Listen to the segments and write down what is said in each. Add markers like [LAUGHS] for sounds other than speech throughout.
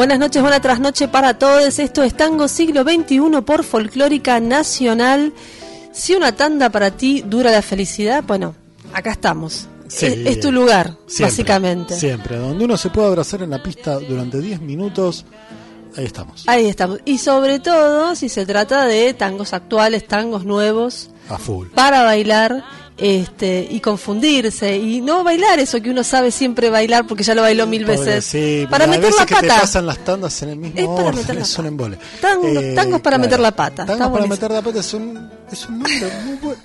Buenas noches, buena trasnoche para todos. Esto es Tango Siglo XXI por Folclórica Nacional. Si una tanda para ti dura la felicidad, bueno, acá estamos. Sí. es, es tu lugar, Siempre, básicamente. Siempre. Donde uno se puede abrazar en la pista durante 10 minutos, ahí estamos. Ahí estamos. Y sobre todo si se trata de tangos actuales, tangos nuevos, A full. para bailar este y confundirse. Y no bailar eso que uno sabe siempre bailar porque ya lo bailó mil Pobre, veces. sí, para meter veces la que te pata. pasan las tandas en el mismo Es para orden, meter [LAUGHS] la es un pata. embole. Tango- tangos para meter la pata, Tangos para buenísimo. meter la pata es un, es un nombre muy bueno.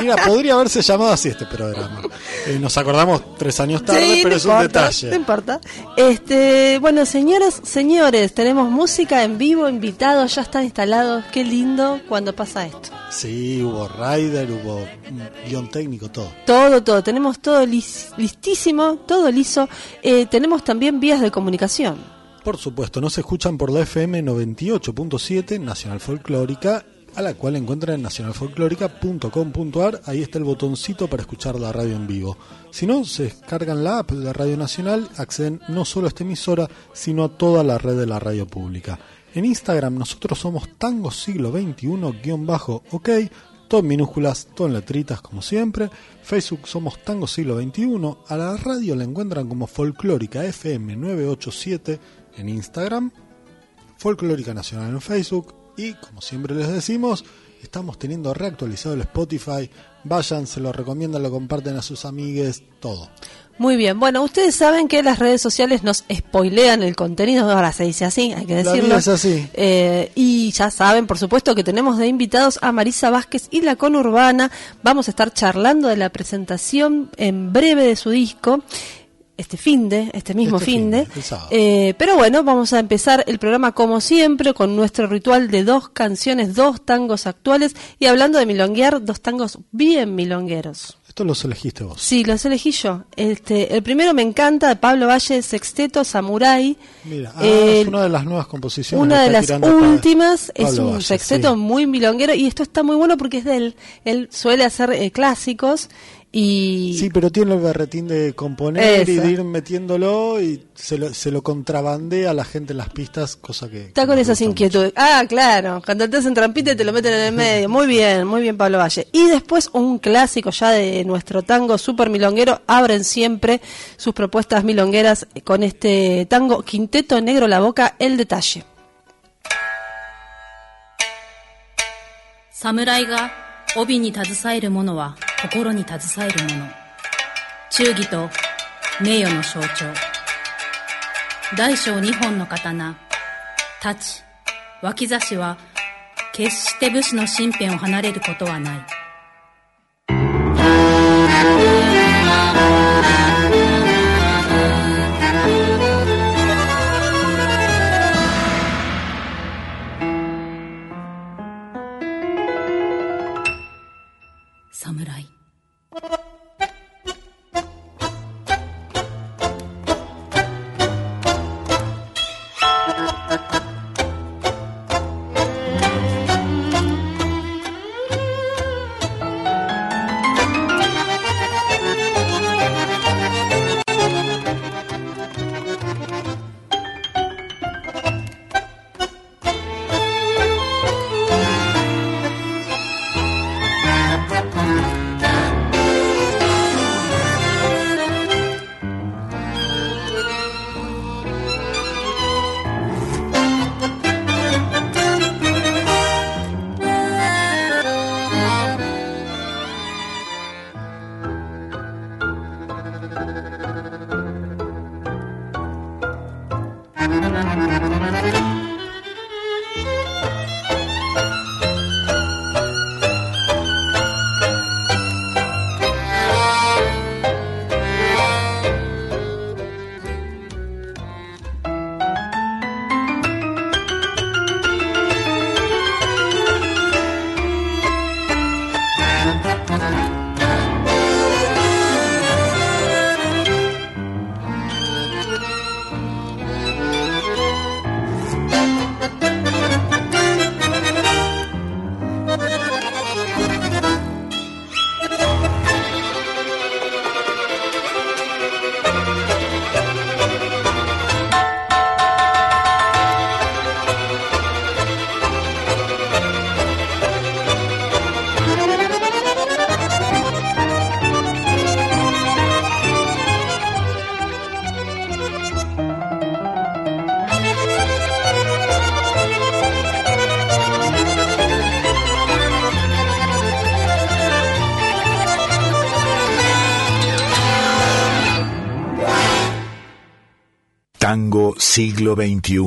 Mira, podría haberse llamado así este programa. Eh, nos acordamos tres años tarde, Sí, pero es un detalle. No importa. Este, bueno, señoras, señores, tenemos música en vivo, invitados, ya están instalados. Qué lindo cuando pasa esto. Sí, hubo rider, hubo mm, guion técnico, todo. Todo, todo, tenemos todo lis- listísimo, todo liso. Eh, tenemos también vías de comunicación. Por supuesto, nos escuchan por la FM 98.7 Nacional Folclórica, a la cual encuentran en nacionalfolclórica.com.ar. Ahí está el botoncito para escuchar la radio en vivo. Si no, se descargan la app de Radio Nacional, acceden no solo a esta emisora, sino a toda la red de la radio pública. En Instagram nosotros somos Tango Siglo XXI-OK, todo en minúsculas, todo en letritas como siempre. Facebook somos Tango Siglo XXI. A la radio la encuentran como Folclórica FM 987 en Instagram, Folclórica Nacional en Facebook y como siempre les decimos, estamos teniendo reactualizado el Spotify. Vayan, se lo recomiendan, lo comparten a sus amigues, todo. Muy bien, bueno, ustedes saben que las redes sociales nos spoilean el contenido, ahora se dice así, hay que La decirlo. vida es así. Eh, y ya saben, por supuesto, que tenemos de invitados a Marisa Vázquez y la conurbana. Vamos a estar charlando de la presentación en breve de su disco. Este fin de, este mismo Este fin de. Eh, pero bueno, vamos a empezar el programa como siempre con nuestro ritual de dos canciones, dos tangos actuales y hablando de milonguear, dos tangos bien milongueros. Esto los elegiste vos. Sí, los elegí yo. Este, el primero me encanta, de Pablo Valle, Sexteto Samurai. Mira, ah, Eh, es una de las nuevas composiciones. una de las últimas es un Valle, sexteto sí. muy milonguero y esto está muy bueno porque es de él. Él suele hacer eh, clásicos y Sí, pero tiene el berretín de componer y Eso. de ir metiéndolo y se lo, se lo contrabandea a la gente en las pistas, cosa que... está que con me esas gusta inquietudes. Ah, claro, cuando te hacen trampita y te lo meten en el medio. Muy bien, muy bien Pablo Valle. Y después un clásico ya de nuestro tango super milonguero. Abren siempre sus propuestas milongueras con este tango Quinteto Negro La Boca, El Detalle. 侍が帯に携えるものは 心に携えるもの。忠義と名誉の象徴。大小二本の刀、太刀、脇差しは決して武士の身辺を離れることはない。Tango siglo XXI.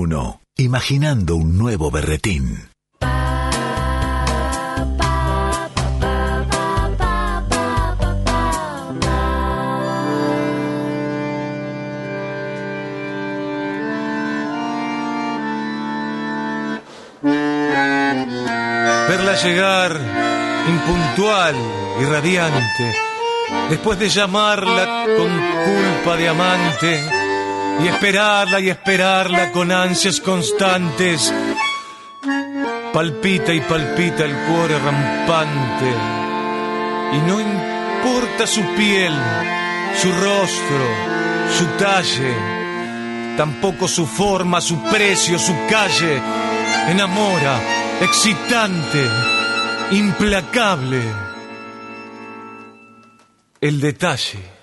Imaginando un nuevo berretín. Verla llegar impuntual y radiante, después de llamarla con culpa de amante, y esperarla y esperarla con ansias constantes, palpita y palpita el cuore rampante, y no importa su piel, su rostro, su talle, tampoco su forma, su precio, su calle, enamora, excitante, implacable. El detalle.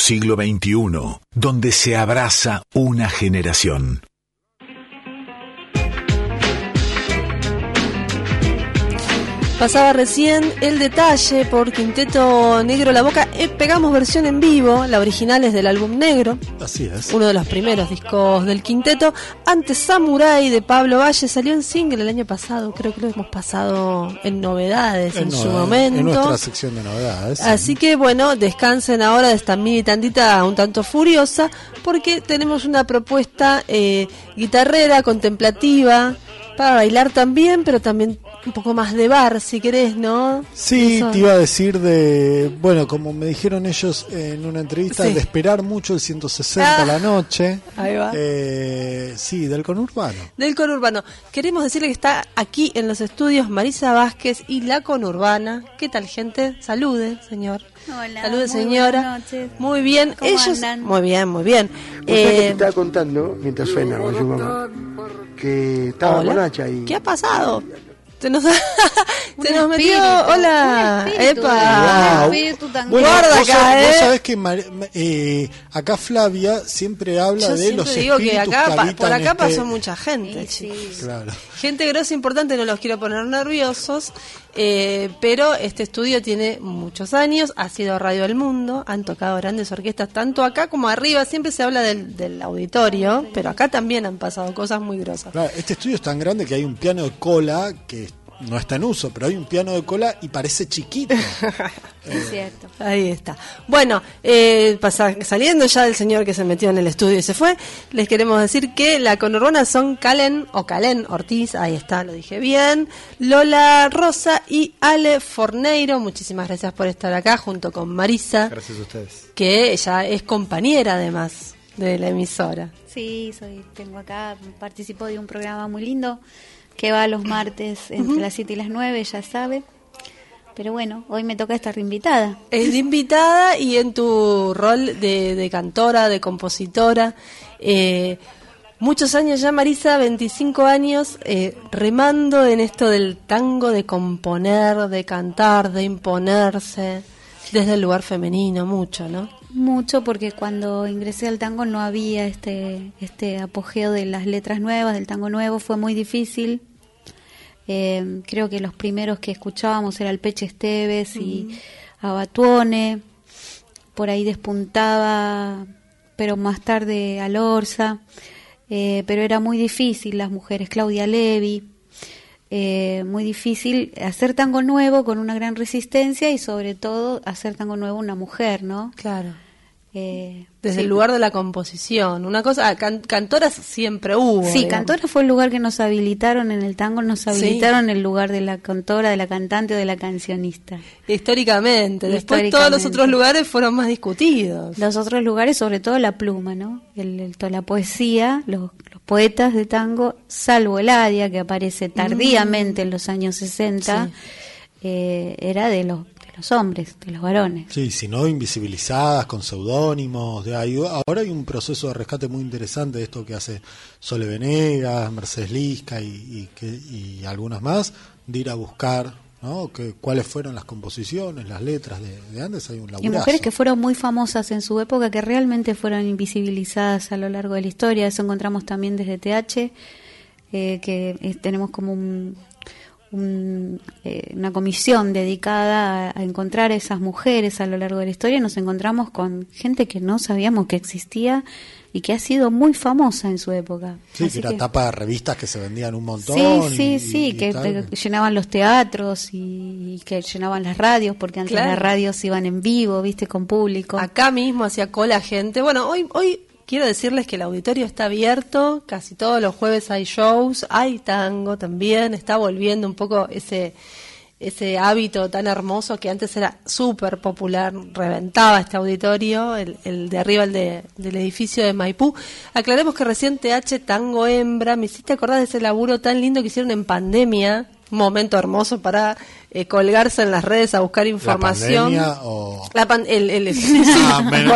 Siglo XXI, donde se abraza una generación. Pasaba recién el detalle por Quinteto Negro La Boca. Eh, pegamos versión en vivo, la original es del álbum Negro, Así es. uno de los primeros discos del quinteto. Antes Samurai de Pablo Valle salió en single el año pasado, creo que lo hemos pasado en novedades en, En su momento. En nuestra sección de novedades. Así que bueno, descansen ahora de esta mini tandita un tanto furiosa, porque tenemos una propuesta eh, guitarrera, contemplativa, para bailar también, pero también un poco más de bar, si querés, ¿no? Sí, Eso. te iba a decir de, bueno, como me dijeron ellos en una entrevista, Sí. de esperar mucho el 160 a Ah. la noche. Ahí va. Eh, sí, del conurbano. Del conurbano. Queremos decirle que está aquí en los estudios Marisa Vázquez y la conurbana. ¿Qué tal, gente? Salude, señor. Hola, Salude, muy señora. buenas noches. Muy bien. ¿Cómo Ellos, andan? muy bien, muy bien. Que te Eh, estaba contando, mientras suena su mamá, que estaba hola. con Hacha y... ¿Qué ha pasado? Se nos, [LAUGHS] se nos metió. Hola. espíritu, Epa. tan Bueno, Guarda acá, sabés, vos ¿eh? sabés que eh, acá Flavia siempre habla Yo de siempre los digo que espíritus acá, pa- habitan por acá este- pasó mucha gente. Sí, sí. Claro. Gente grosa importante, no los quiero poner nerviosos, eh, pero este estudio tiene muchos años, ha sido Radio del Mundo, han tocado grandes orquestas, tanto acá como arriba, siempre se habla del, del auditorio, pero acá también han pasado cosas muy grosas. Claro, Este estudio es tan grande que hay un piano de cola que no está en uso, pero hay un piano de cola y parece chiquito. [LAUGHS] Es cierto. Ahí está. Bueno, eh, pasa- saliendo ya del señor que se metió en el estudio y se fue, les queremos decir que la conurbana son Calen o Calen Ortiz, ahí está, lo dije bien, Lola Rosa y Ale Forneiro. Muchísimas gracias por estar acá junto con Marisa, Gracias a ustedes. que ella es compañera además de la emisora. Sí, soy, tengo acá, participo de un programa muy lindo que va los martes entre las 7 y las 9, ya sabe. Pero bueno, hoy me toca estar invitada. Es de invitada y en tu rol de, de cantora, de compositora. eh, muchos años ya, Marisa, 25 años, eh, remando en esto del tango, de componer, de cantar, de imponerse, desde el lugar femenino, mucho, ¿no? Mucho porque cuando ingresé al tango no había este, este apogeo de las letras nuevas, del tango nuevo, fue muy difícil. Eh, creo que los primeros que escuchábamos era el Peche Esteves y Abatuone, por ahí despuntaba, pero más tarde Alorza, eh, pero era muy difícil las mujeres, Claudia Levi, eh, muy difícil hacer tango nuevo con una gran resistencia y sobre todo hacer tango nuevo una mujer, ¿no? Claro. Eh, Desde sí. el lugar de la composición. Una cosa, ah, can- cantoras siempre hubo. Sí, digamos. cantora fue el lugar que nos habilitaron en el tango, nos Sí. habilitaron el lugar de la cantora, de la cantante o de la cancionista. Históricamente. Después todos los otros lugares fueron más discutidos. Los otros lugares, sobre todo la pluma, ¿no? El, el- toda la poesía, los, los poetas de tango, salvo Eladia, que aparece tardíamente en los años 60, Sí. eh, era de los, los hombres, de los varones. Sí, si no invisibilizadas, con seudónimos. ahora hay un proceso de rescate muy interesante de esto que hace Sole Venegas, Mercedes Lisca y, y, que, y algunas más, de ir a buscar ¿no? que, cuáles fueron las composiciones, las letras de, de antes. Hay un Y mujeres que fueron muy famosas en su época, que realmente fueron invisibilizadas a lo largo de la historia. Eso encontramos también desde TH, eh, que eh, tenemos como un- un, eh, una comisión dedicada a, a encontrar a esas mujeres a lo largo de la historia. Nos encontramos con gente que no sabíamos que existía y que ha sido muy famosa en su época. Sí, Así que era que- tapa de revistas que se vendían un montón. Sí, sí, y- sí, y que llenaban los teatros y, y que llenaban las radios, porque antes Claro. las radios iban en vivo, viste, con público. Acá mismo hacía cola gente. Bueno, hoy, hoy quiero decirles que el auditorio está abierto, casi todos los jueves hay shows, hay tango también, está volviendo un poco ese ese hábito tan hermoso que antes era súper popular, reventaba este auditorio, el, el de arriba, el de, del edificio de Maipú. Aclaremos que recién TH Tango Hembra, me hiciste acordar de ese laburo tan lindo que hicieron en pandemia, momento hermoso para eh, colgarse en las redes a buscar información. pandemia o- La pan- el, el- Ah, me- [LAUGHS] me la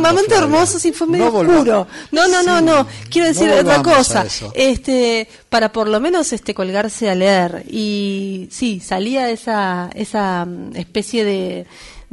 momento Flavia. hermoso, sí, fue medio No oscuro. No, no, no, Sí, no. Quiero no decir otra cosa. Este, para por lo menos este colgarse a leer. Y sí, salía esa, esa mm, especie de,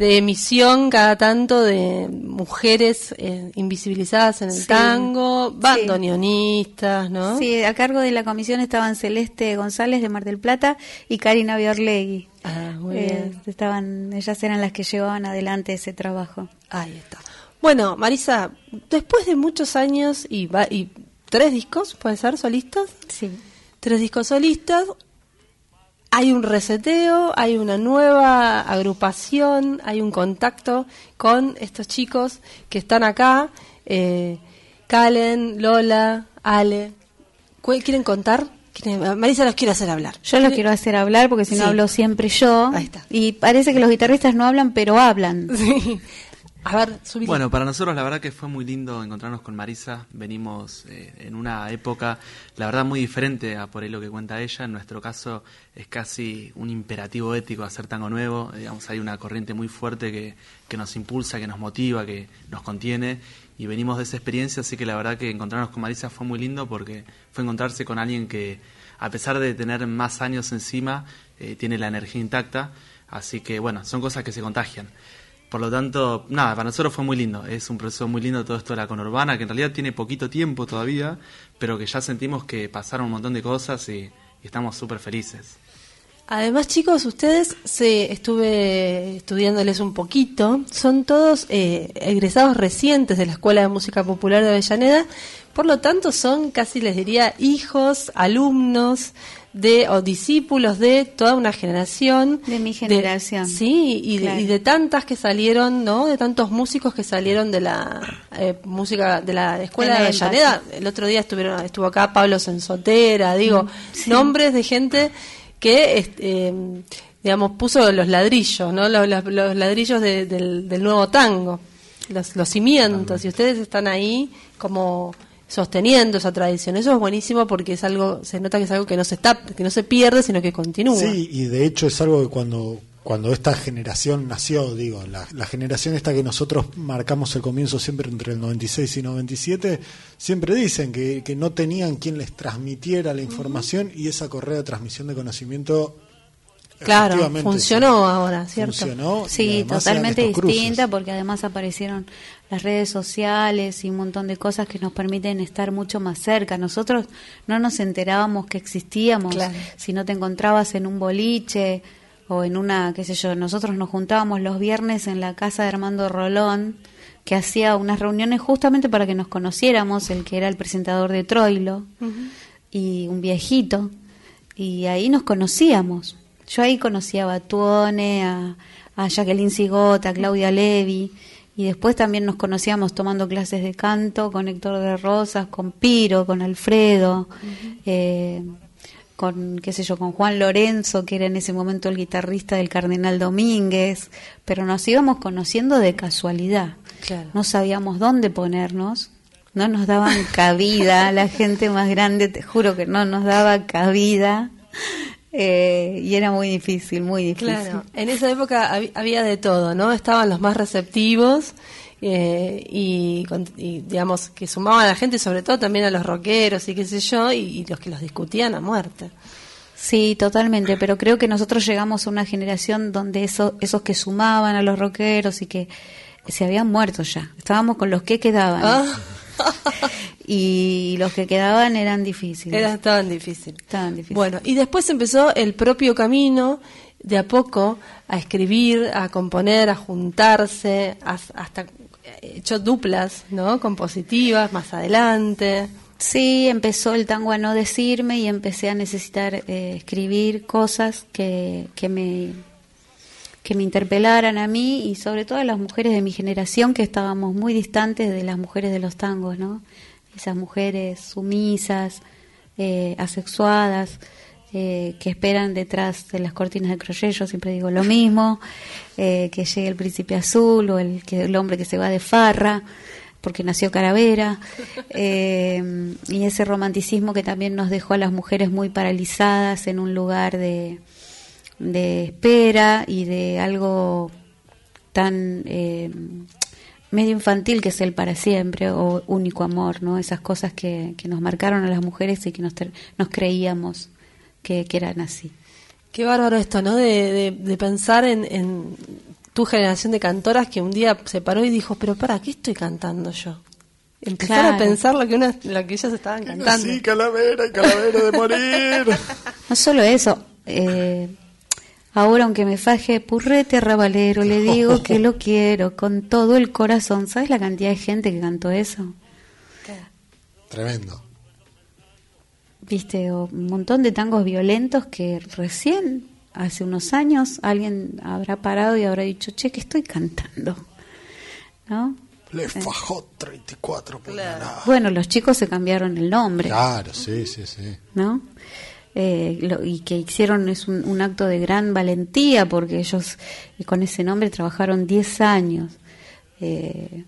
de emisión cada tanto de mujeres eh, invisibilizadas en el Sí. tango, Sí. bandoneonistas, ¿no? Sí, a cargo de la comisión estaban Celeste González de Mar del Plata y Karina Biorlegui. Ah, muy Eh, bien. estaban, ellas eran las que llevaban adelante ese trabajo. Ahí está. Bueno, Marisa, después de muchos años y, va- y tres discos, ¿puede ser solistas? Sí. Tres discos solistas. Hay un reseteo, hay una nueva agrupación, hay un contacto con estos chicos que están acá. Eh, Calen, Lola, Ale. ¿Cu- ¿Quieren contar? ¿Quieren- Marisa los quiere hacer hablar. Yo lo quiero hacer hablar porque si no Sí. hablo siempre yo. Ahí está. Y parece que los guitarristas no hablan, pero hablan. [LAUGHS] Sí. A ver, subile. Bueno, para nosotros la verdad que fue muy lindo encontrarnos con Marisa. Venimos eh, en una época, la verdad, muy diferente a por ahí lo que cuenta ella. En nuestro caso es casi un imperativo ético hacer tango nuevo. Digamos, hay una corriente muy fuerte que, que nos impulsa, que nos motiva, que nos contiene. Y venimos de esa experiencia, así que la verdad que encontrarnos con Marisa fue muy lindo porque fue encontrarse con alguien que, a pesar de tener más años encima, eh, tiene la energía intacta. Así que, bueno, son cosas que se contagian. Por lo tanto, nada, para nosotros fue muy lindo. Es un proceso muy lindo todo esto de la conurbana, que en realidad tiene poquito tiempo todavía, pero que ya sentimos que pasaron un montón de cosas y, estamos súper felices. Además, chicos, ustedes se estuve estudiándoles un poquito. Son todos eh, egresados recientes de la Escuela de Música Popular de Avellaneda. Por lo tanto, son casi les diría hijos, alumnos de o discípulos de toda una generación. De mi generación. sí, y, de, Claro. y de tantas que salieron, ¿no? De tantos músicos que salieron de la eh, música de la Escuela de De la Avellaneda. El otro día estuvieron estuvo acá Pablo Sensotera, digo, nombres de gente que este, eh, digamos puso los ladrillos, ¿no? Los, los- los ladrillos de- del, del nuevo tango, los, los cimientos y ustedes están ahí como sosteniendo esa tradición. Eso es buenísimo porque es algo se nota que es algo que no se está que no se pierde, sino que continúa. Sí, y de hecho es algo que cuando, cuando esta generación nació, digo, la, la generación esta que nosotros marcamos el comienzo siempre entre el 96 y 97, siempre dicen que, que no tenían quien les transmitiera la información y esa correa de transmisión de conocimiento Claro, funcionó ahora, ¿cierto? funcionó Sí, totalmente distinta porque además aparecieron las redes sociales y un montón de cosas que nos permiten estar mucho más cerca. Nosotros no nos enterábamos que existíamos. Claro. Si no te encontrabas en un boliche o en una, qué sé yo, nosotros nos juntábamos los viernes en la casa de Armando Rolón que hacía unas reuniones justamente para que nos conociéramos, el que era el presentador de Troilo y un viejito y ahí nos conocíamos. Yo ahí conocí a Batuone, a, a Jacqueline Sigota, a Claudia Levi, y después también nos conocíamos tomando clases de canto con Héctor de Rosas, con Piro, con Alfredo, eh, con, qué sé yo, con Juan Lorenzo, que era en ese momento el guitarrista del Cardenal Domínguez, pero nos íbamos conociendo de casualidad. Claro. No sabíamos dónde ponernos, no nos daban cabida, [LAUGHS] la gente más grande, te juro que no nos daba cabida, eh, y era muy difícil, muy difícil. Claro, en esa época hab- había de todo, ¿no? Estaban los más receptivos eh, y, con- y, digamos, que sumaban a la gente, sobre todo también a los rockeros y qué sé yo, y, y los que los discutían a muerte. Sí, totalmente, pero creo que nosotros llegamos a una generación donde eso, esos que sumaban a los rockeros y que se habían muerto ya. Estábamos con los que quedaban. Ah. Y los que quedaban eran difíciles. Era tan difícil. Tan difícil. Bueno, y después empezó el propio camino de a poco a escribir, a componer, a juntarse, a- hasta hecho duplas, ¿no? Compositivas más adelante. Sí, empezó el tango a no decirme y empecé a necesitar eh, escribir cosas que, que me que me interpelaran a mí y sobre todo a las mujeres de mi generación que estábamos muy distantes de las mujeres de los tangos, ¿no? Esas mujeres sumisas, eh, asexuadas, eh, que esperan detrás de las cortinas de crochet, yo siempre digo lo mismo, eh, que llegue el príncipe azul o el, que, el hombre que se va de farra, porque nació Caravera, [LAUGHS] eh, y ese romanticismo que también nos dejó a las mujeres muy paralizadas en un lugar de, de espera y de algo tan eh, medio infantil que es el para siempre o único amor, ¿no? Esas cosas que, que nos marcaron a las mujeres y que nos, ter- nos creíamos que, que eran así. Qué bárbaro esto, ¿no? De, de- de pensar en, en tu generación de cantoras que un día se paró y dijo, pero para, ¿qué estoy cantando yo? Empezar a pensar lo que, una, lo que ellas estaban cantando. Sí, calavera y calavera de morir. [LAUGHS] No solo eso, eh, ahora aunque me faje purrete rabalero, le [LAUGHS] digo que lo quiero con todo el corazón. ¿Sabes la cantidad de gente que cantó eso? Tremendo. Viste, o un montón de tangos violentos que recién, hace unos años, alguien habrá parado y habrá dicho, che, que estoy cantando. ¿No? Le fajó 34 puñaladas. Bueno, los chicos se cambiaron el nombre. Claro, sí, sí, sí. ¿no? Eh, lo- y que hicieron es un, un acto de gran valentía porque ellos eh, con ese nombre trabajaron 10 años. Eh,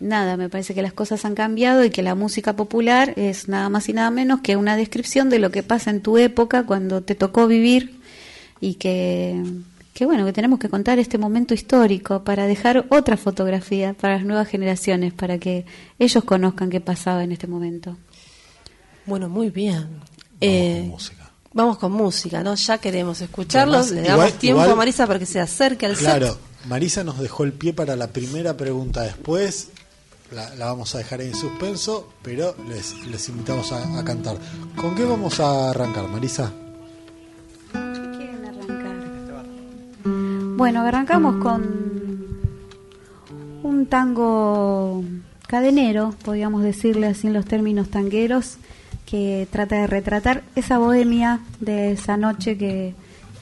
nada, me parece que las cosas han cambiado y que la música popular es nada más y nada menos que una descripción de lo que pasa en tu época cuando te tocó vivir y que, que bueno, que tenemos que contar este momento histórico para dejar otra fotografía para las nuevas generaciones, para que ellos conozcan qué pasaba en este momento. Bueno, muy bien. Eh, con música. Vamos con música, ¿no? Ya queremos escucharlos. Además, Le damos igual- tiempo igual- a Marisa para que se acerque al Claro, set. Marisa nos dejó el pie para la primera pregunta después. La, la vamos a dejar en suspenso, pero les, les invitamos a, a cantar. ¿Con qué vamos a arrancar, Marisa? quieren arrancar? Bueno, arrancamos con un tango cadenero, podríamos decirle así en los términos tangueros, que trata de retratar esa bohemia de esa noche que,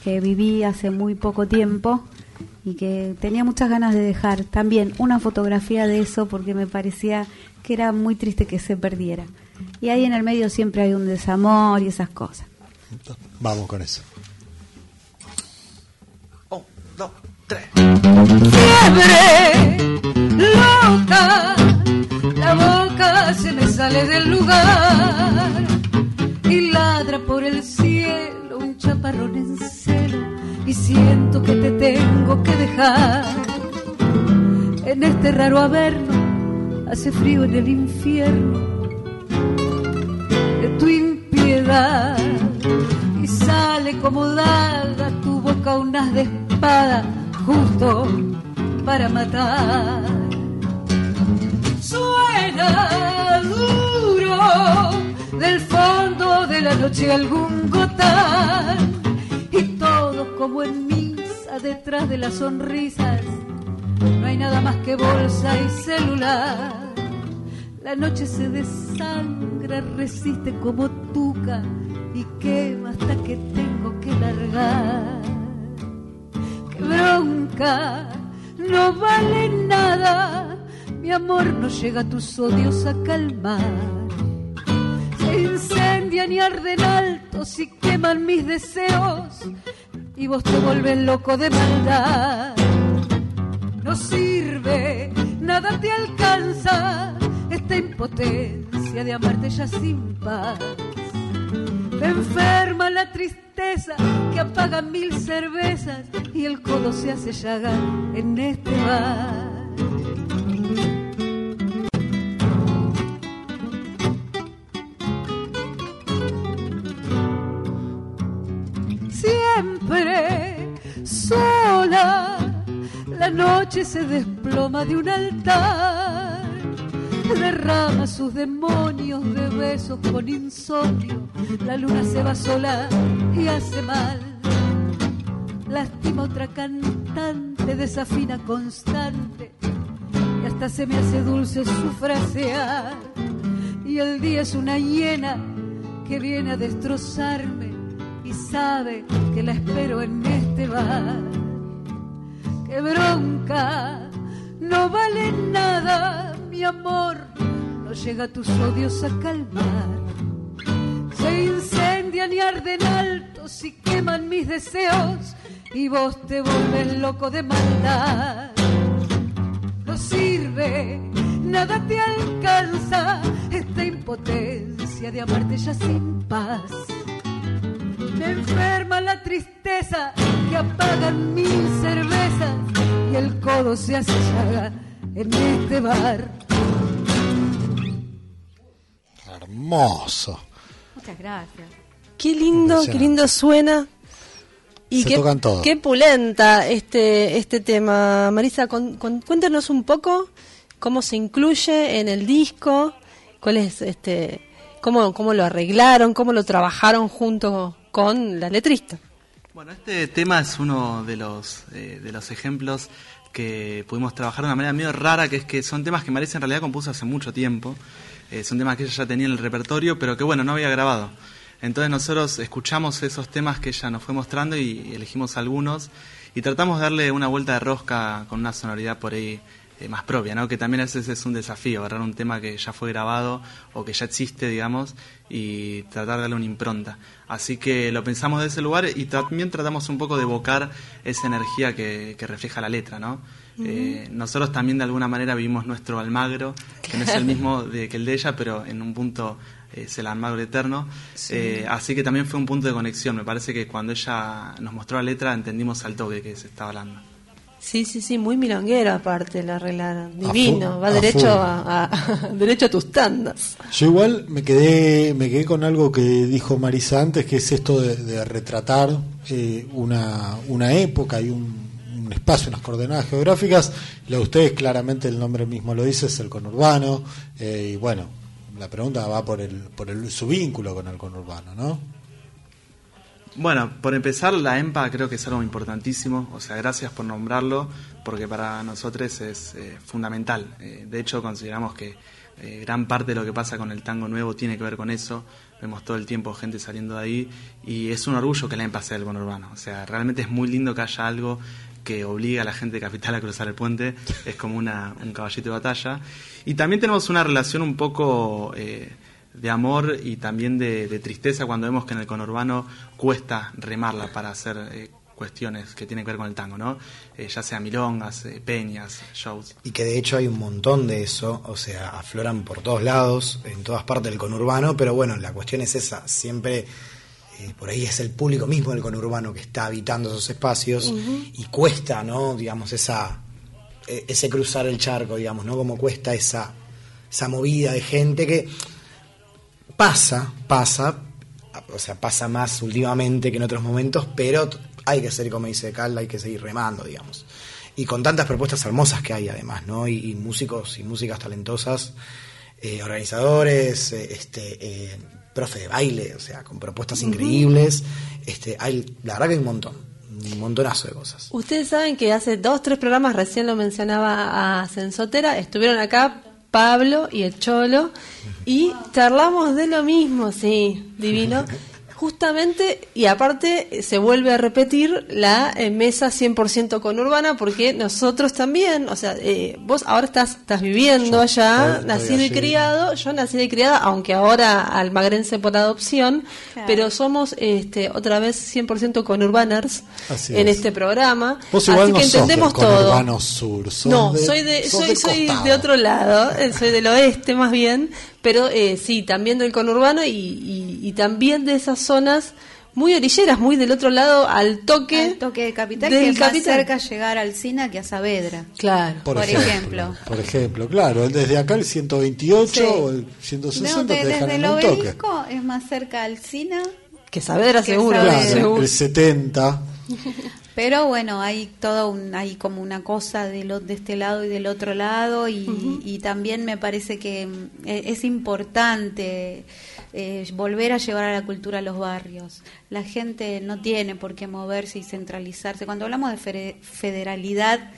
que viví hace muy poco tiempo y que tenía muchas ganas de dejar también una fotografía de eso porque me parecía que era muy triste que se perdiera. Y ahí en el medio siempre hay un desamor y esas cosas. Vamos con eso. Un, dos, tres. fiebre loca, la boca se me sale del lugar y ladra por el cielo un chaparrón en celo y siento que te tengo que dejar. En este raro averno hace frío en el infierno de tu impiedad y sale como daga tu boca unas de espada justo para matar. Suena duro del fondo de la noche algún gotán y todo como en misa detrás de las sonrisas. No hay nada más que bolsa y celular. La noche se desangra, resiste como tuca y quema hasta que tengo que largar. ¡Qué bronca! No vale nada, mi amor no llega a tus odios a calmar. Se incendian y arden altos y queman mis deseos y vos te vuelves loco de maldad. No sirve, nada te alcanza esta impotencia de amarte ya sin paz. Me enferma la tristeza que apaga mil cervezas y el codo se hace llaga en este bar. La noche se desploma de un altar derrama sus demonios de besos con insomnio. La luna se va sola y hace mal. Lastima otra cantante, desafina constante. Y hasta se me hace dulce su frasear. Y el día es una hiena que viene a destrozarme y sabe que la espero en este bar. ¡Qué bronca! No vale nada, mi amor, no llega tus odios a calmar. Se incendian y arden altos y queman mis deseos y vos te volves loco de maldad. No sirve, nada te alcanza esta impotencia de amarte ya sin paz. Me enferma la tristeza que apagan mil cervezas y el codo se hace llaga en este bar. Hermoso. Muchas gracias. Qué lindo, qué lindo suena. Y Se qué, tocan todo. qué pulenta este, este tema. Marisa, con- con- cuéntanos un poco cómo se incluye en el disco, cuál es este, cómo, cómo lo arreglaron, cómo lo trabajaron junto con la letrista. Bueno, este tema es uno de los, eh, de los ejemplos que pudimos trabajar de una manera medio rara, que es que son temas que Marisa en realidad compuso hace mucho tiempo. Eh, son temas que ella ya tenía en el repertorio, pero que bueno, no había grabado. Entonces nosotros escuchamos esos temas que ella nos fue mostrando y elegimos algunos y tratamos de darle una vuelta de rosca con una sonoridad por ahí eh, más propia, ¿no? Que también a veces es un desafío, agarrar un tema que ya fue grabado o que ya existe, digamos, y tratar de darle una impronta. Así que lo pensamos de ese lugar y también tratamos un poco de evocar esa energía que, que refleja la letra, ¿no? Eh, nosotros también de alguna manera vivimos nuestro Almagro, que no es el mismo de, que el de ella, pero en un punto eh, es el Almagro eterno. Eh, así que también fue un punto de conexión. Me parece que cuando ella nos mostró la letra entendimos al toque que se estaba hablando. Sí, sí, sí, muy milonguero aparte la arreglaron. Divino, va a derecho a, a- [LAUGHS] derecho a tus tandas. Yo igual me quedé, me quedé con algo que dijo Marisa antes, que es esto de, de retratar eh, una, una época y un, un espacio, unas coordenadas geográficas. Lo de ustedes claramente el nombre mismo lo dice, es el conurbano. eh, y bueno, la pregunta va por el, por el, su vínculo con el conurbano, ¿no? Bueno, por empezar, la EMPA creo que es algo importantísimo, o sea, gracias por nombrarlo, porque para nosotros es eh, fundamental. Eh, de hecho, consideramos que eh, gran parte de lo que pasa con el tango nuevo tiene que ver con eso. Vemos todo el tiempo gente saliendo de ahí y es un orgullo que la EMPA sea el conurbano. O sea, realmente es muy lindo que haya algo que obliga a la gente de Capital a cruzar el puente. Es como una, un caballito de batalla. Y también tenemos una relación un poco... de amor y también de, de tristeza cuando vemos que en el conurbano cuesta remarla para hacer eh, cuestiones que tienen que ver con el tango, ¿no? Eh, ya sea milongas, eh, peñas, shows. Y que de hecho hay un montón de eso, o sea, afloran por todos lados, en todas partes del conurbano, pero bueno, la cuestión es esa, siempre eh, por ahí es el público mismo del conurbano que está habitando esos espacios y cuesta, ¿no? Digamos, esa, eh, ese cruzar el charco, digamos, ¿no? Como cuesta esa, esa movida de gente que pasa, pasa, o sea, pasa más últimamente que en otros momentos, pero hay que ser, como dice Calda, hay que seguir remando, digamos. Y con tantas propuestas hermosas que hay además, ¿no? Y, y músicos y músicas talentosas, eh, organizadores, eh, este, eh, profe de baile, o sea, con propuestas increíbles. Este, hay, la verdad que hay un montón, un montonazo de cosas. Ustedes saben que hace dos, tres programas, recién lo mencionaba a Sensotera, estuvieron acá Pablo y el Cholo y charlamos de lo mismo, sí, divino. [LAUGHS] Justamente, y aparte se vuelve a repetir la eh, mesa 100% conurbana porque nosotros también, o sea, eh, vos ahora estás, estás viviendo Yo allá, estoy- estoy nacido y criado, yo nací y criada, aunque ahora almagrense por adopción, Claro. pero somos este, otra vez 100% conurbaners Así en es. este programa. Vos igual Así no que sos del entendemos todo. sur, sos No, de- soy de, soy, soy de otro lado, eh, soy del oeste más bien, pero eh, sí, también del conurbano y, y, y también de esas zonas muy orilleras, muy del otro lado al toque. Al toque de capital, del que es capital. más cerca llegar al Sina que a Saavedra. Claro. Por, Por ejemplo, ejemplo. Por ejemplo, claro, desde acá el 128 Sí. o el 160 No, de- te dejan desde en el un toque. obelisco es más cerca al Sina, Que Saavedra Que seguro, Saavedra. Claro, seguro. el 70. [LAUGHS] pero bueno, hay todo un, hay como una cosa de, lo, de este lado y del otro lado y, y también me parece que mm, e- es importante eh, volver a llevar a la cultura a los barrios. La gente no tiene por qué moverse y centralizarse. Cuando hablamos de federalidad,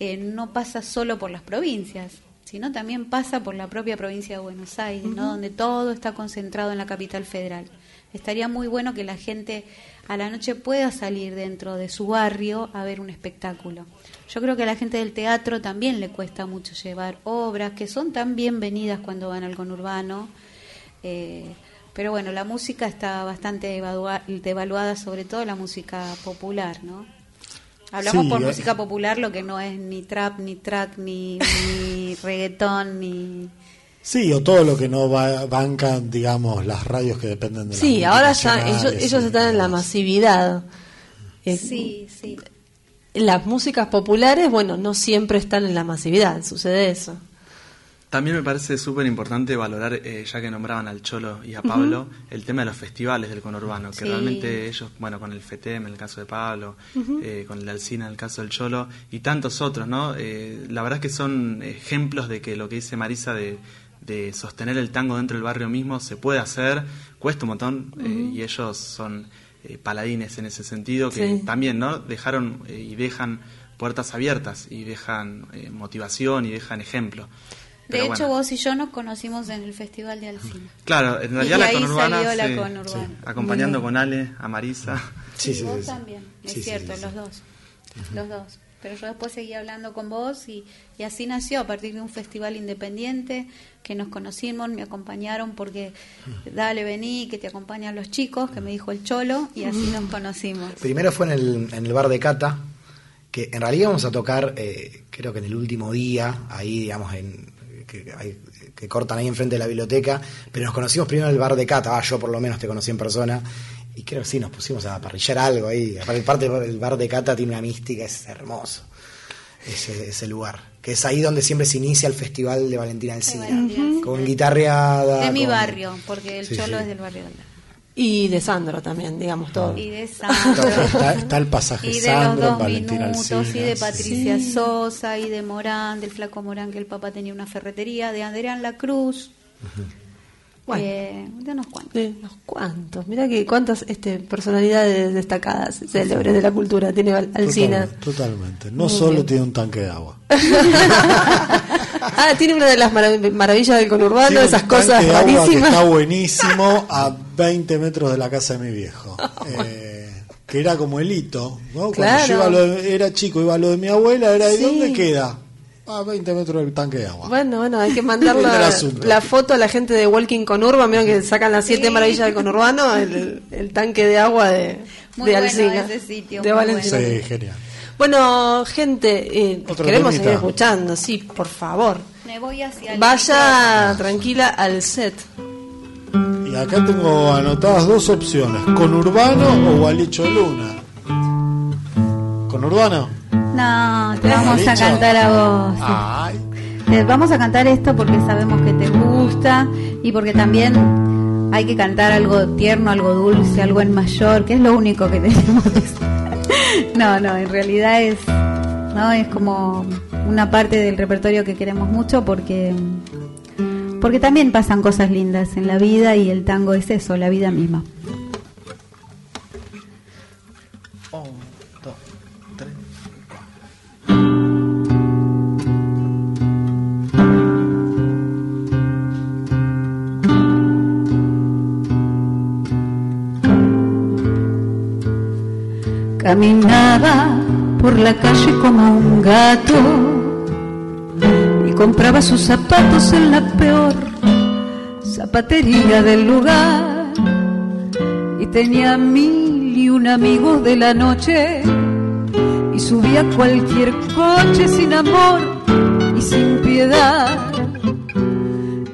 eh, no pasa solo por las provincias, sino también pasa por la propia provincia de Buenos Aires, ¿no? donde todo está concentrado en la capital federal. Estaría muy bueno que la gente a la noche pueda salir dentro de su barrio a ver un espectáculo. Yo creo que a la gente del teatro también le cuesta mucho llevar obras que son tan bienvenidas cuando van al conurbano. Eh, pero bueno, la música está bastante evalua- devaluada, sobre todo la música popular, ¿no? Hablamos Sí, por eh. música popular lo que no es ni trap, ni track, ni, ni [LAUGHS] reggaetón, ni... Sí, o todo lo que no va, bancan, digamos, las radios que dependen de las Sí, ahora ya ellos, ellos están en la masividad. Eh, Sí, sí. Las músicas populares, bueno, no siempre están en la masividad, sucede eso. También me parece súper importante valorar, eh, ya que nombraban al Cholo y a Pablo, el tema de los festivales del conurbano, que Sí. realmente ellos, bueno, con el FETEM en el caso de Pablo, eh, con el Alcina en el caso del Cholo, y tantos otros, ¿no? Eh, la verdad es que son ejemplos de que lo que dice Marisa de, de sostener el tango dentro del barrio mismo se puede hacer, cuesta un montón, eh, y ellos son eh, paladines en ese sentido, que Sí. también, ¿no? Dejaron eh, y dejan puertas abiertas, y dejan eh, motivación, y dejan ejemplo. De Pero hecho, bueno. vos y yo nos conocimos en el Festival de Alcina. Claro, en realidad Y la ahí conurbana, salió la sí, conurbana. sí, acompañando con Ale, a Marisa. Sí, Y sí, vos sí, sí. también, es cierto, sí, sí. los dos. Los dos. Pero yo después seguí hablando con vos y, y así nació a partir de un festival independiente que nos conocimos, me acompañaron porque dale, vení, que te acompañan los chicos, que me dijo el cholo y así nos conocimos. Primero fue en el, en el bar de Cata, que en realidad íbamos a tocar, eh, creo que en el último día, ahí, digamos, en, que, que cortan ahí enfrente de la biblioteca, pero nos conocimos primero en el bar de Cata, ah, yo por lo menos te conocí en persona, y creo que sí, nos pusimos a parrillar algo ahí. Aparte, parte del bar de Cata tiene una mística, es hermoso ese, ese lugar, que es ahí donde siempre se inicia el festival de Valentina Alcina, Alcina. con guitarreada. De mi con- barrio, porque el Sí, cholo sí. es del barrio. Y de Sandro también, digamos todo. Y de Sandro. Está, está el pasaje y de Sandro, los dos Valentina minutos, Alsina. y de Patricia Sí. Sosa, y de Morán, del flaco Morán, que el papá tenía una ferretería, de Adrián La Cruz, Bueno. eh, de unos cuantos. De unos cuantos. Mira que cuántas este, personalidades destacadas, célebres de la cultura tiene Al- Alsina. Totalmente, totalmente. No Muy solo bien. tiene un tanque de agua. [LAUGHS] ah, tiene una de las marav- maravillas del conurbano, Tiene esas cosas de agua que rarísimas. está buenísimo a 20 metros de la casa de mi viejo. Eh, que era como el hito. ¿no? Cuando yo iba a lo de- era chico, iba a lo de mi abuela, era ¿y Sí. dónde queda? A 20 metros del tanque de agua. Bueno, bueno, hay que mandar [LAUGHS] la, foto a la gente de Walking Conurban, vieron que sacan las siete maravillas del conurbano, el, el [LAUGHS] tanque de agua de, Muy de bueno Alsina, ese sitio, de Valencia. sí, genial. Bueno, gente, eh, queremos seguir escuchando, sí, por favor. Me voy hacia el Vaya tranquila al set. Y acá tengo anotadas dos opciones: conurbano o Gualicho Luna. ¿Conurbano? No, te vamos a cantar a vos. Ay. Te vamos a cantar esto porque sabemos que te gusta y porque también hay que cantar algo tierno, algo dulce, algo en mayor, que es lo único que [LAUGHS] tenemos. no, no, en realidad es, no, es como una parte del repertorio que queremos mucho porque porque también pasan cosas lindas en la vida y el tango es eso, la vida misma. Caminaba por la calle como un gato y compraba sus zapatos en la peor zapatería del lugar. Y tenía mil y un amigos de la noche y subía cualquier coche sin amor y sin piedad.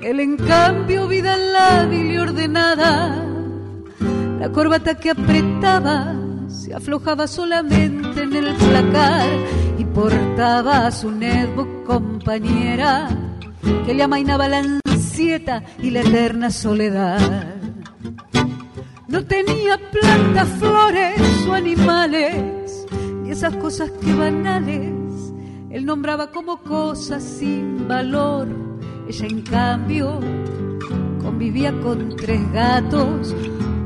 Él en cambio vida lábil y ordenada la corbata que apretaba se aflojaba solamente en el placar y portaba a su netbook compañera que le amainaba la ansieta y la eterna soledad. No tenía plantas, flores o animales, ni esas cosas que banales él nombraba como cosas sin valor. Ella en cambio convivía con tres gatos,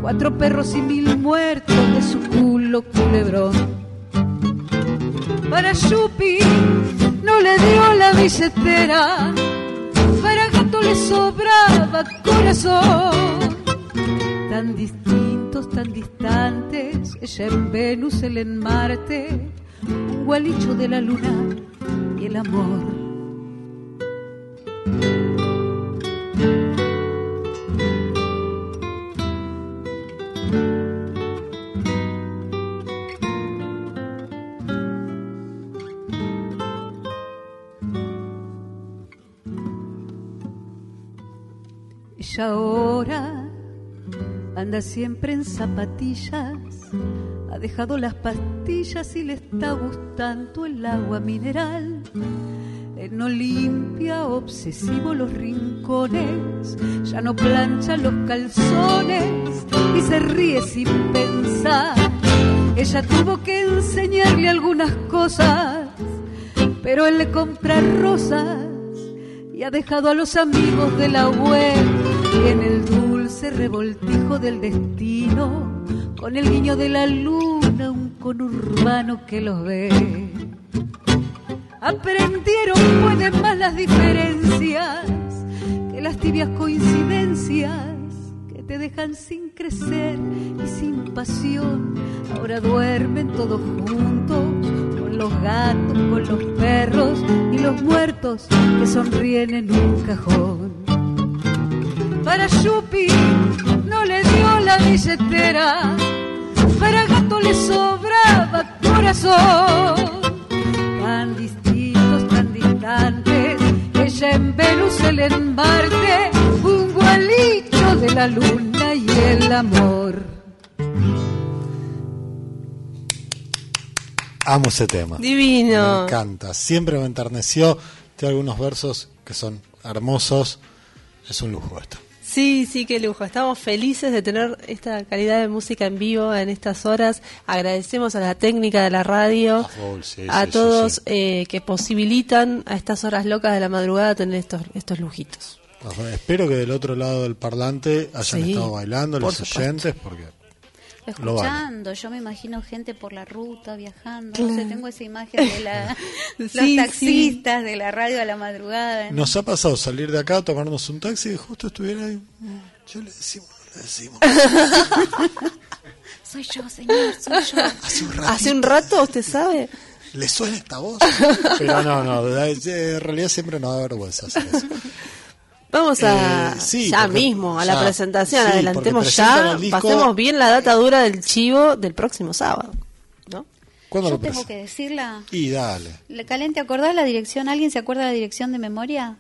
cuatro perros y mil muertos de su culo culebrón. Para Yupi no le dio la billetera, para Gato le sobraba corazón. Tan distintos, tan distantes, ella en Venus, él en Marte, un gualicho de la luna y el amor. Ella ahora anda siempre en zapatillas, ha dejado las pastillas y le está gustando el agua mineral. Él no limpia obsesivo los rincones, ya no plancha los calzones y se ríe sin pensar. Ella tuvo que enseñarle algunas cosas, pero él le compra rosas y ha dejado a los amigos de la web en el dulce revoltijo del destino, con el guiño de la luna, un conurbano que los ve. Aprendieron pueden más las diferencias que las tibias coincidencias que te dejan sin crecer y sin pasión. Ahora duermen todos juntos con los gatos, con los perros y los muertos que sonríen en un cajón. Para Yupi no le dio la billetera, para Gato le sobraba corazón. Tan distintos, tan distantes, ella en Venus, él en Marte, un gualicho de la luna y el amor. Amo ese tema. Divino. Me encanta. Siempre me enterneció. Tiene algunos versos que son hermosos. Es un lujo esto. Sí, sí, qué lujo. Estamos felices de tener esta calidad de música en vivo en estas horas. Agradecemos a la técnica de la radio, A full, sí, a sí, sí, todos sí. eh, que posibilitan a estas horas locas de la madrugada tener estos, estos lujitos. Espero que del otro lado del parlante hayan estado bailando los oyentes porque vale. Escuchando, yo me imagino gente por la ruta viajando, Claro. no sé, tengo esa imagen de la, [LAUGHS] Sí, los taxistas de la radio a la madrugada. ¿no? Nos ha pasado salir de acá, tomarnos un taxi y justo estuviera ahí. Yo le decimos, no le decimos. [LAUGHS] Soy yo, señor, soy yo. Hace un ratito. ¿Hace un rato usted sabe? ¿Le suena esta voz? Pero no, no, en realidad siempre nos da vergüenza hacer eso. Vamos a Eh, sí, ya porque- mismo a la presentación, sí, adelantemos ya, disco- pasemos bien la data dura del chivo del próximo sábado. ¿no? ¿Cuándo Yo lo tengo que decirla. Y dale. Le Calente, ¿acordás la dirección? ¿Alguien se acuerda la dirección de memoria?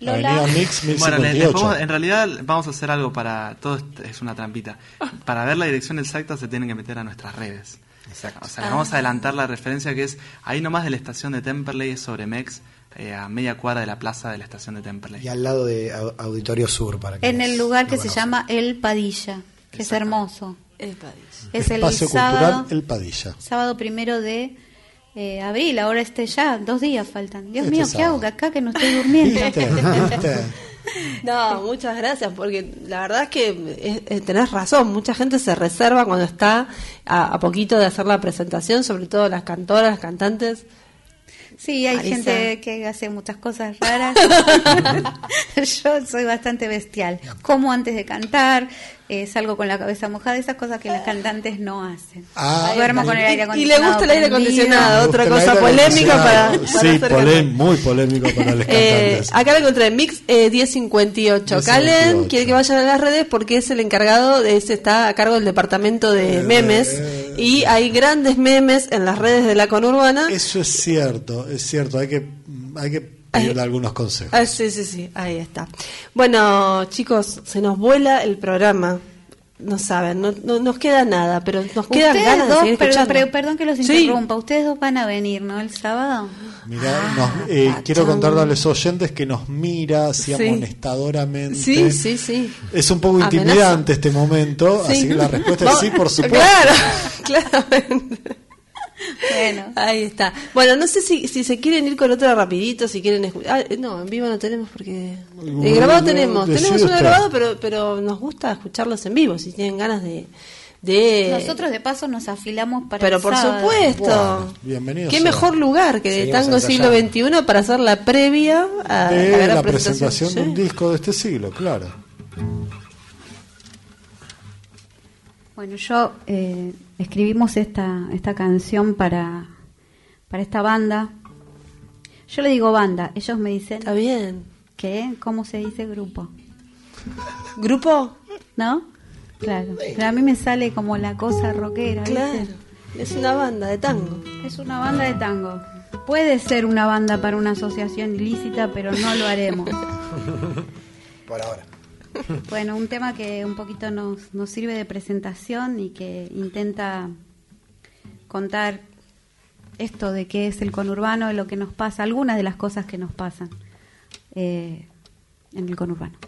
Lola. [LAUGHS] Mix Bueno, les- les 1058. podemos- en realidad vamos a hacer algo para. Todo esto es una trampita. Para ver la dirección exacta se tienen que meter a nuestras redes. O sea, o sea, les vamos a adelantar la referencia que es ahí nomás de la estación de Temperley, es sobre Mex, eh, a media cuadra de la plaza de la estación de Temperley. Y al lado de Au- Auditorio Sur, para que En el lugar que se conozcan. llama El Padilla, que es hermoso. El país. Es el Espacio sábado, Cultural El Padilla. sábado primero de eh, abril, ahora este ya, dos días faltan. Dios Este mío, ¿qué sábado. hago acá que no estoy durmiendo? ¿Viste? [LAUGHS] ¿Viste? [LAUGHS] No, muchas gracias, porque la verdad es que eh, eh, tenés razón, mucha gente se reserva cuando está a, a poquito de hacer la presentación, sobre todo las cantoras, las cantantes. Sí, hay Marisa. gente que hace muchas cosas raras. [LAUGHS] Yo soy bastante bestial. Como antes de cantar, eh, salgo con la cabeza mojada, esas cosas que las cantantes no hacen. Ah, Duermo con el aire Y acondicionado. le gusta el aire acondicionado, otra cosa polémica para, para Sí, polé- muy polémico para los Eh, cantantes. acá lo encontré, Mix eh, 1058. 1058. Calen quiere que vayan a las redes porque es el encargado, de ese está a cargo del departamento Eh, de memes y hay grandes memes en las redes de la conurbana. Eso es cierto, es cierto. Hay que, hay que pedirle algunos consejos. Ah, sí, sí, sí, ahí está. Bueno, chicos, se nos vuela el programa. No saben, no, no nos queda nada, pero nos quedan Ustedes ganas de dos, seguir perdón, escuchando. pero- perdón que los Sí. interrumpa, ustedes dos van a venir, ¿no? El sábado. Mira, nos- eh, ah, quiero contarle a los oyentes que nos mira así Sí. amonestadoramente. Sí, sí, sí. Es un poco Amenaza. intimidante este momento, Sí. así que la respuesta es sí, por supuesto. Claro, [LAUGHS] claramente. Bueno. Ahí está. Bueno, no sé si, si se quieren ir con otra rapidito, si quieren escuchar. Ah, no, en vivo no tenemos porque... Bueno, El grabado no, tenemos, tenemos uno grabado, pero, pero nos gusta escucharlos en vivo, si tienen ganas de... de Nosotros de paso nos afilamos para pero el por sábado. supuesto. Bienvenido Qué sea. mejor lugar que Seguimos Tango Siglo. XXI para hacer la previa a de la la presentación de un Sí. disco de este siglo, claro. Bueno, yo eh, escribimos esta, esta canción para, para esta banda. Yo le digo banda, ellos me dicen Está bien. que, ¿cómo se dice grupo? ¿Grupo? ¿No? Claro. Pero a mí me sale como la cosa rockera. ¿viste? Claro. Es una banda de tango. Es una banda de tango. Puede ser una banda para una asociación ilícita, pero no lo haremos. [LAUGHS] Por ahora. [LAUGHS] Bueno, un tema que un poquito nos, nos sirve de presentación y que intenta contar esto de qué es el conurbano, de lo que nos pasa, algunas de las cosas que nos pasan eh, en el conurbano.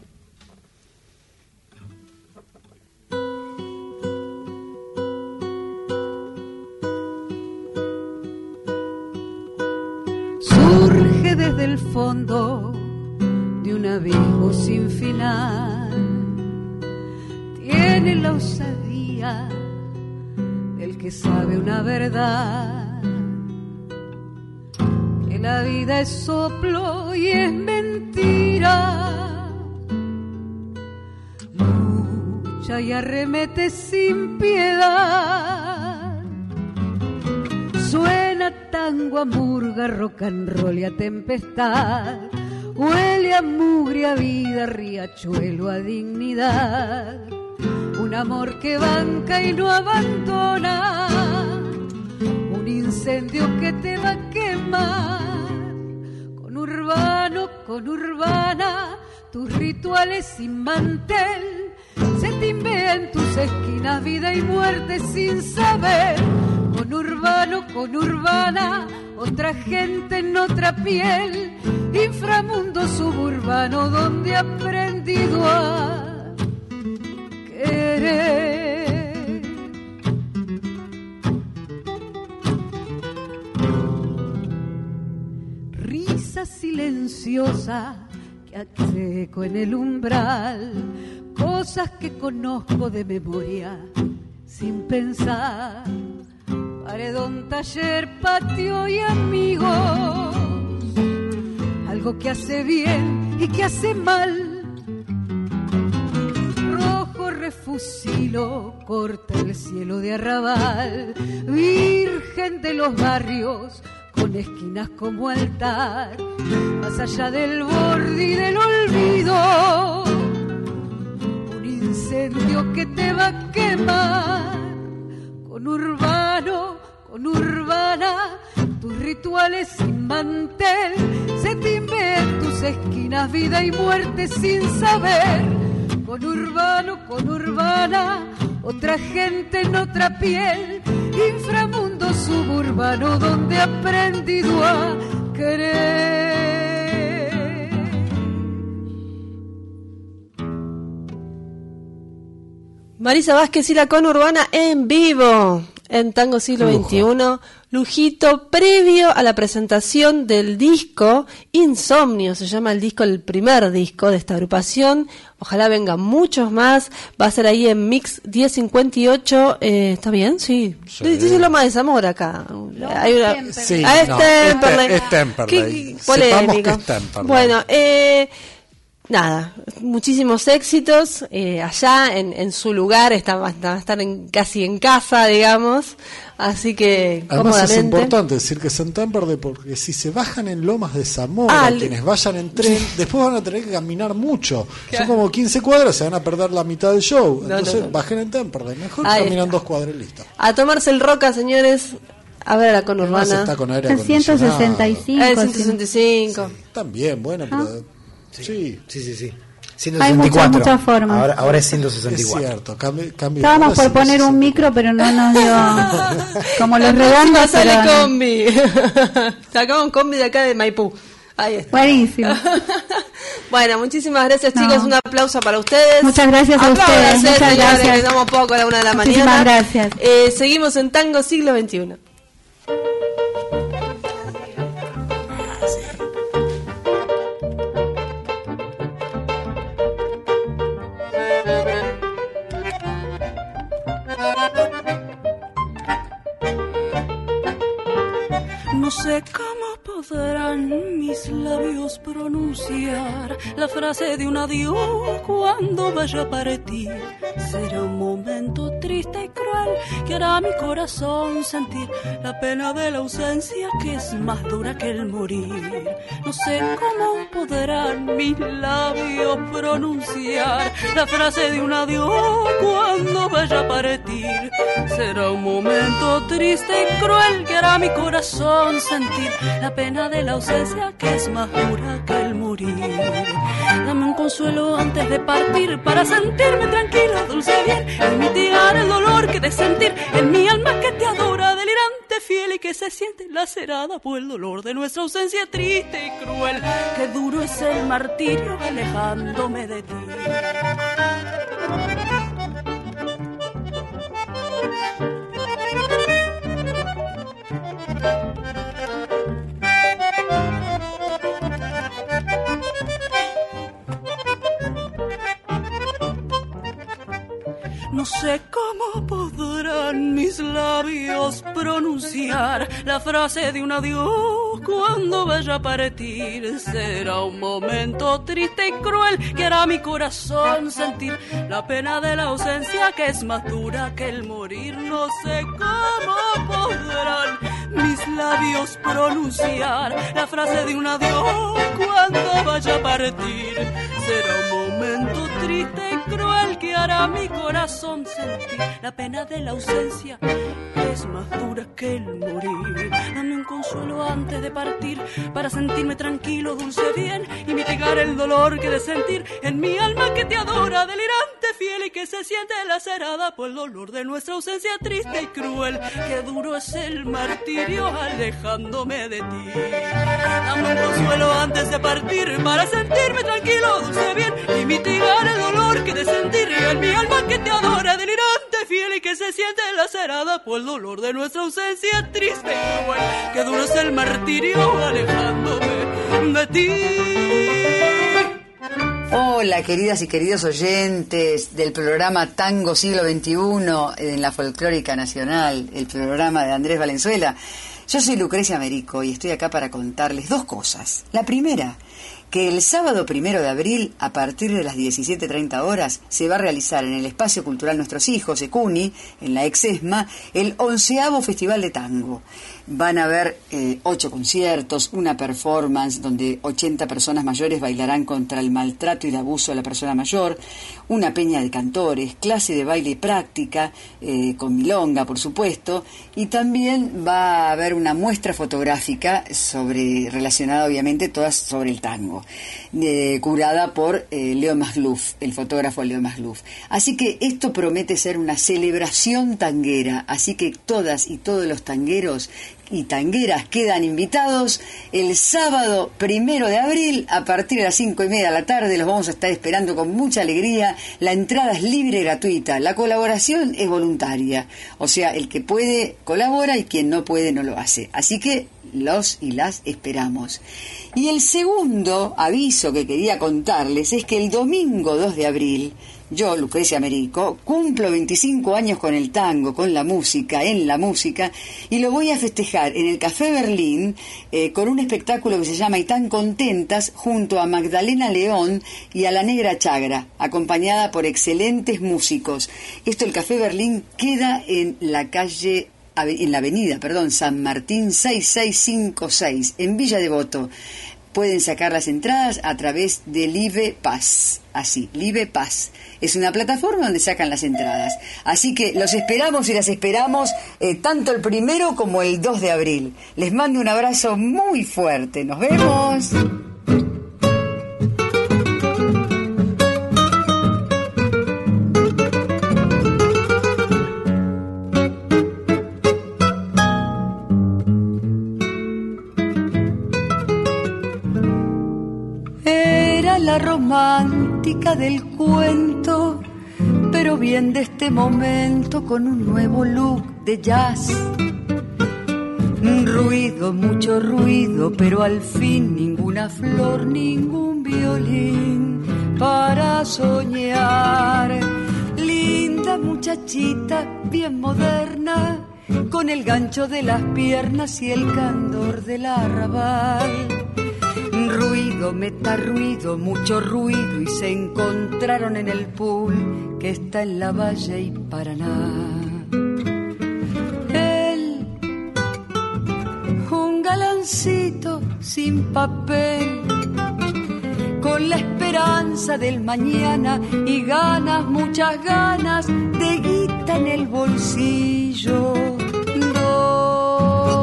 surge desde el fondo un abismo sin final. Tiene la osadía del que sabe una verdad. Que la vida es soplo y es mentira. Lucha y arremete sin piedad. Suena tango a murga, rock and roll y a tempestad. Huele a mugre, a vida, riachuelo, a dignidad. Un amor que banca y no abandona. Un incendio que te va a quemar. Con urbano, con urbana, tus rituales sin mantel. Se timbea en tus esquinas vida y muerte sin saber con urbano, con urbana, otra gente en otra piel, inframundo suburbano donde he aprendido a querer. Risa silenciosa que hace eco en el umbral, cosas que conozco de memoria sin pensar paredón, taller, patio y amigos. Que hace bien y que hace mal. Rojo refusilo, corta el cielo de arrabal. Virgen de los barrios, con esquinas como altar. Más allá del borde y del olvido. Un incendio que te va a quemar con urbano, con urbana, tus rituales sin mantel, en tus esquinas vida y muerte sin saber, con urbano, con urbana, otra gente en otra piel, inframundo suburbano donde he aprendido a querer. Marisa Vázquez y la conurbana en vivo en Tango Siglo XXI. Lujito previo a la presentación del disco Insomnio, se llama el disco, el primer disco de esta agrupación. Ojalá vengan muchos más. Va a ser ahí en Mix 1058. Eh, ¿Está bien? Sí. Dice Loma de Zamora acá. Hay una- Sí, Ah, es no, Temperley. es Te- es Temperley. Polémico. que es Temperley. Bueno, eh, nada, muchísimos éxitos eh, allá en, en su lugar, está, va a estar en, casi en casa, digamos, así que Además es importante decir que son Temperley porque si se bajan en Lomas de Zamora, Ah, quienes vayan en tren, [LAUGHS] después van a tener que caminar mucho. Son como 15 cuadras, se van a perder la mitad del show. No, Entonces no, no. bajen en Temperley. Mejor Ahí caminan está. dos cuadras y listo. A tomarse el roca, señores, a ver a la Además conurbana. está con aire En acondicionado. 165. Eh, sí. 165. También, bueno, Ah. pero... Sí, Sí, sí, sí. Hay 164. muchas, muchas formas. Ahora, ahora es es 164. cierto. Cambia, cambia. Estábamos por poner un micro, pero no nos dio [LAUGHS] como los redondos. sale pero- combi. [LAUGHS] Sacamos un combi de acá de Maipú. Ahí está. Buenísimo. [LAUGHS] bueno, muchísimas gracias, No. chicos. Un aplauso para ustedes. Muchas gracias a Apláudanse, ustedes. Muchas señores, gracias. que damos poco a la una de la Muchísimas mañana. gracias. Eh, seguimos en Tango Siglo XXI. Sé cómo podrán mis labios pronunciar la frase de un adiós cuando vaya a partir. Será un momento triste y cruel que hará mi corazón sentir la pena de la ausencia que es más dura que el morir. No sé cómo podrán mis labios pronunciar la frase de un adiós cuando vaya a partir. Será un momento triste y cruel que hará mi corazón sentir la pena de la ausencia que es más dura que el morir. Dame un consuelo antes de partir para sentirme tranquila, dulce bien, y mitigar el dolor que de sentir en mi alma que te adora, delirante, fiel y que se siente lacerada por el dolor de nuestra ausencia triste y cruel. Qué duro es el martirio alejándome de ti. Sé cómo podrán mis labios pronunciar la frase de un adiós cuando vaya a partir. Será un momento triste y cruel que hará mi corazón sentir la pena de la ausencia que es más dura que el morir. No sé cómo podrán mis labios pronunciar la frase de un adiós cuando vaya a partir. Será un momento triste y cruel que hará mi corazón sentir la pena de la ausencia es más dura que el morir. Dame un consuelo antes de partir para sentirme tranquilo, dulce bien y mitigar el dolor que de sentir en mi alma que te adora, delirante, fiel y que se siente lacerada por el dolor de nuestra ausencia triste y cruel. Qué duro es el martirio alejándome de ti. Dame un consuelo antes de partir para sentirme tranquilo, dulce bien dolor que de sentir en mi alma que te adora, delirante, fiel y que se siente lacerada por el dolor de nuestra ausencia triste. Qué duro es el martirio alejándome de ti. Hola, queridas y queridos oyentes del programa Tango Siglo XXI en la Folclórica Nacional, el programa de Andrés Valenzuela. Yo soy Lucrecia Merico y estoy acá para contarles dos cosas. La primera, que el sábado primero de abril, a partir de las 17.30 horas, se va a realizar en el Espacio Cultural Nuestros Hijos, ECUNI, en la Exesma, el onceavo Festival de Tango. Van a haber eh, ocho conciertos, una performance donde 80 personas mayores bailarán contra el maltrato y el abuso de la persona mayor, una peña de cantores, clase de baile práctica, eh, con milonga, por supuesto, y también va a haber una muestra fotográfica sobre relacionada, obviamente, todas sobre el tango, eh, curada por Leo Masluf, el fotógrafo Leo Masluf. Así que esto promete ser una celebración tanguera, así que todas y todos los tangueros y tangueras quedan invitados el sábado primero de abril a partir de las cinco y media de la tarde. Los vamos a estar esperando con mucha alegría. La entrada es libre y gratuita. La colaboración es voluntaria. O sea, el que puede colabora y quien no puede no lo hace. Así que los y las esperamos. Y el segundo aviso que quería contarles es que el domingo 2 de abril yo, Lucrecia Merico, cumplo 25 años con el tango, con la música, en la música, y lo voy a festejar en el Café Berlín eh, con un espectáculo que se llama Y tan contentas junto a Magdalena León y a la Negra Chagra, acompañada por excelentes músicos. Esto, el Café Berlín, queda en la calle en la avenida, perdón, San Martín 6656, en Villa Devoto. Pueden sacar las entradas a través de Live Paz. Así, Live Paz. Es una plataforma donde sacan las entradas. Así que los esperamos y las esperamos eh, tanto el primero como el 2 de abril. Les mando un abrazo muy fuerte. Nos vemos. Del cuento, pero bien de este momento con un nuevo look de jazz. Ruido, mucho ruido, pero al fin ninguna flor, ningún violín para soñar. Linda muchachita, bien moderna, con el gancho de las piernas y el candor del arrabal. Ruido, meta ruido, mucho ruido y se encontraron en el pool que está en la Valle y Paraná. Él, un galancito sin papel, con la esperanza del mañana y ganas, muchas ganas de guita en el bolsillo.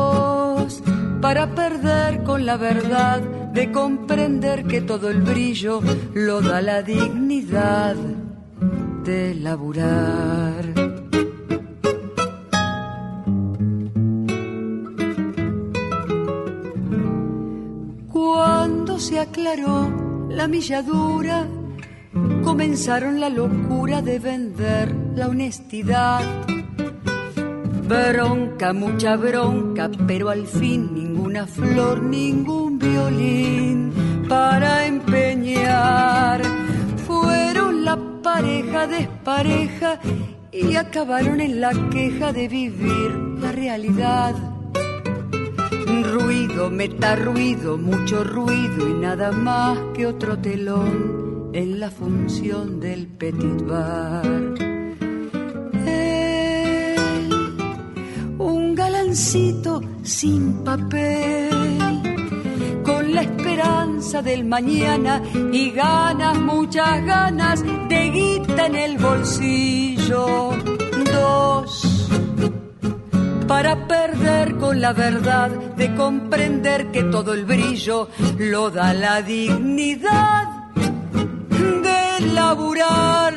Dos, para perder con la verdad de comprender que todo el brillo lo da la dignidad de laburar. Cuando se aclaró la milladura, comenzaron la locura de vender la honestidad. Bronca, mucha bronca, pero al fin ninguna flor, ningún violín para empeñar. Fueron la pareja despareja y acabaron en la queja de vivir la realidad. Ruido, meta ruido, mucho ruido y nada más que otro telón en la función del petit bar. Él, un galancito sin papel, la esperanza del mañana y ganas, muchas ganas de guita en el bolsillo. Dos para perder con la verdad de comprender que todo el brillo lo da la dignidad de laburar.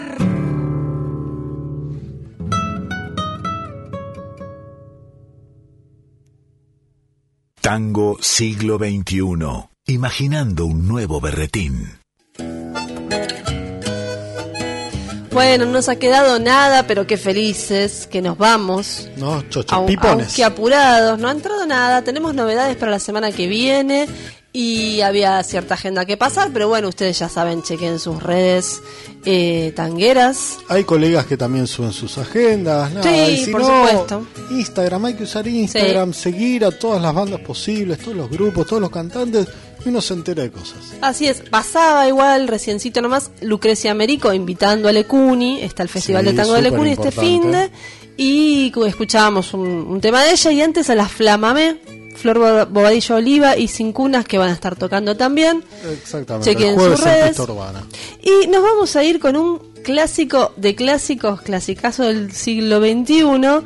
Tango siglo XXI. Imaginando un nuevo berretín. Bueno, no nos ha quedado nada, pero qué felices que nos vamos. No, Aun- chochapipones. Aunque apurados, no ha entrado nada. Tenemos novedades para la semana que viene y había cierta agenda que pasar, pero bueno, ustedes ya saben, chequen sus redes eh, tangueras. Hay colegas que también suben sus agendas. Nada, Sí, si por no, supuesto. Instagram, hay que usar Instagram, seguir a todas las bandas posibles, todos los grupos, todos los cantantes, y uno se entera de cosas. Así es, pasaba igual, reciencito nomás, Lucrecia Américo invitando a Lecuni, está el Festival Sí, de Tango de Lecuni este superimportante. fin de, y cu- escuchábamos un, un tema de ella, y antes a las Flamamé, Flor Bo- Bobadillo Oliva y Sin Cunas que van a estar tocando también. Exactamente. Chequen sus redes. Y nos vamos a ir con un clásico de clásicos, clasicazo del siglo XXI,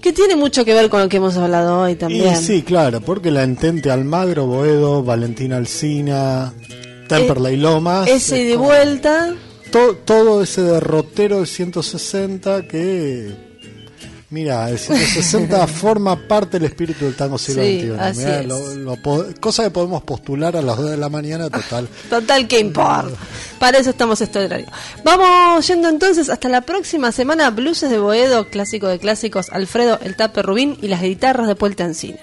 que tiene mucho que ver con lo que hemos hablado hoy también. Y sí, claro, porque la Entente Almagro, Boedo, Valentina Alcina, Temperley Lomas. Ese es de vuelta. to- todo ese derrotero del 160 que. Mira, el 160 [LAUGHS] forma parte del espíritu del tango siglo Sí, XXI. así Mirá, es. lo- cosa que podemos postular a las 2 de la mañana, total. [LAUGHS] Total, que importa? Para eso estamos este horario. Vamos yendo entonces hasta la próxima semana. Blues de Boedo, clásico de clásicos, Alfredo, el Tape Rubín y las guitarras de Puerta Encina.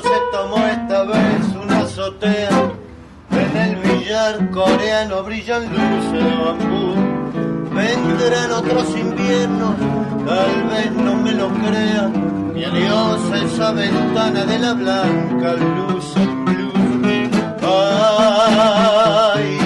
Se tomó esta vez una azotea. En el billar coreano brillan luces de bambú. Vendrán otros inviernos, tal vez no me lo crean. Y adiós a esa ventana de la blanca luz blue. Ay,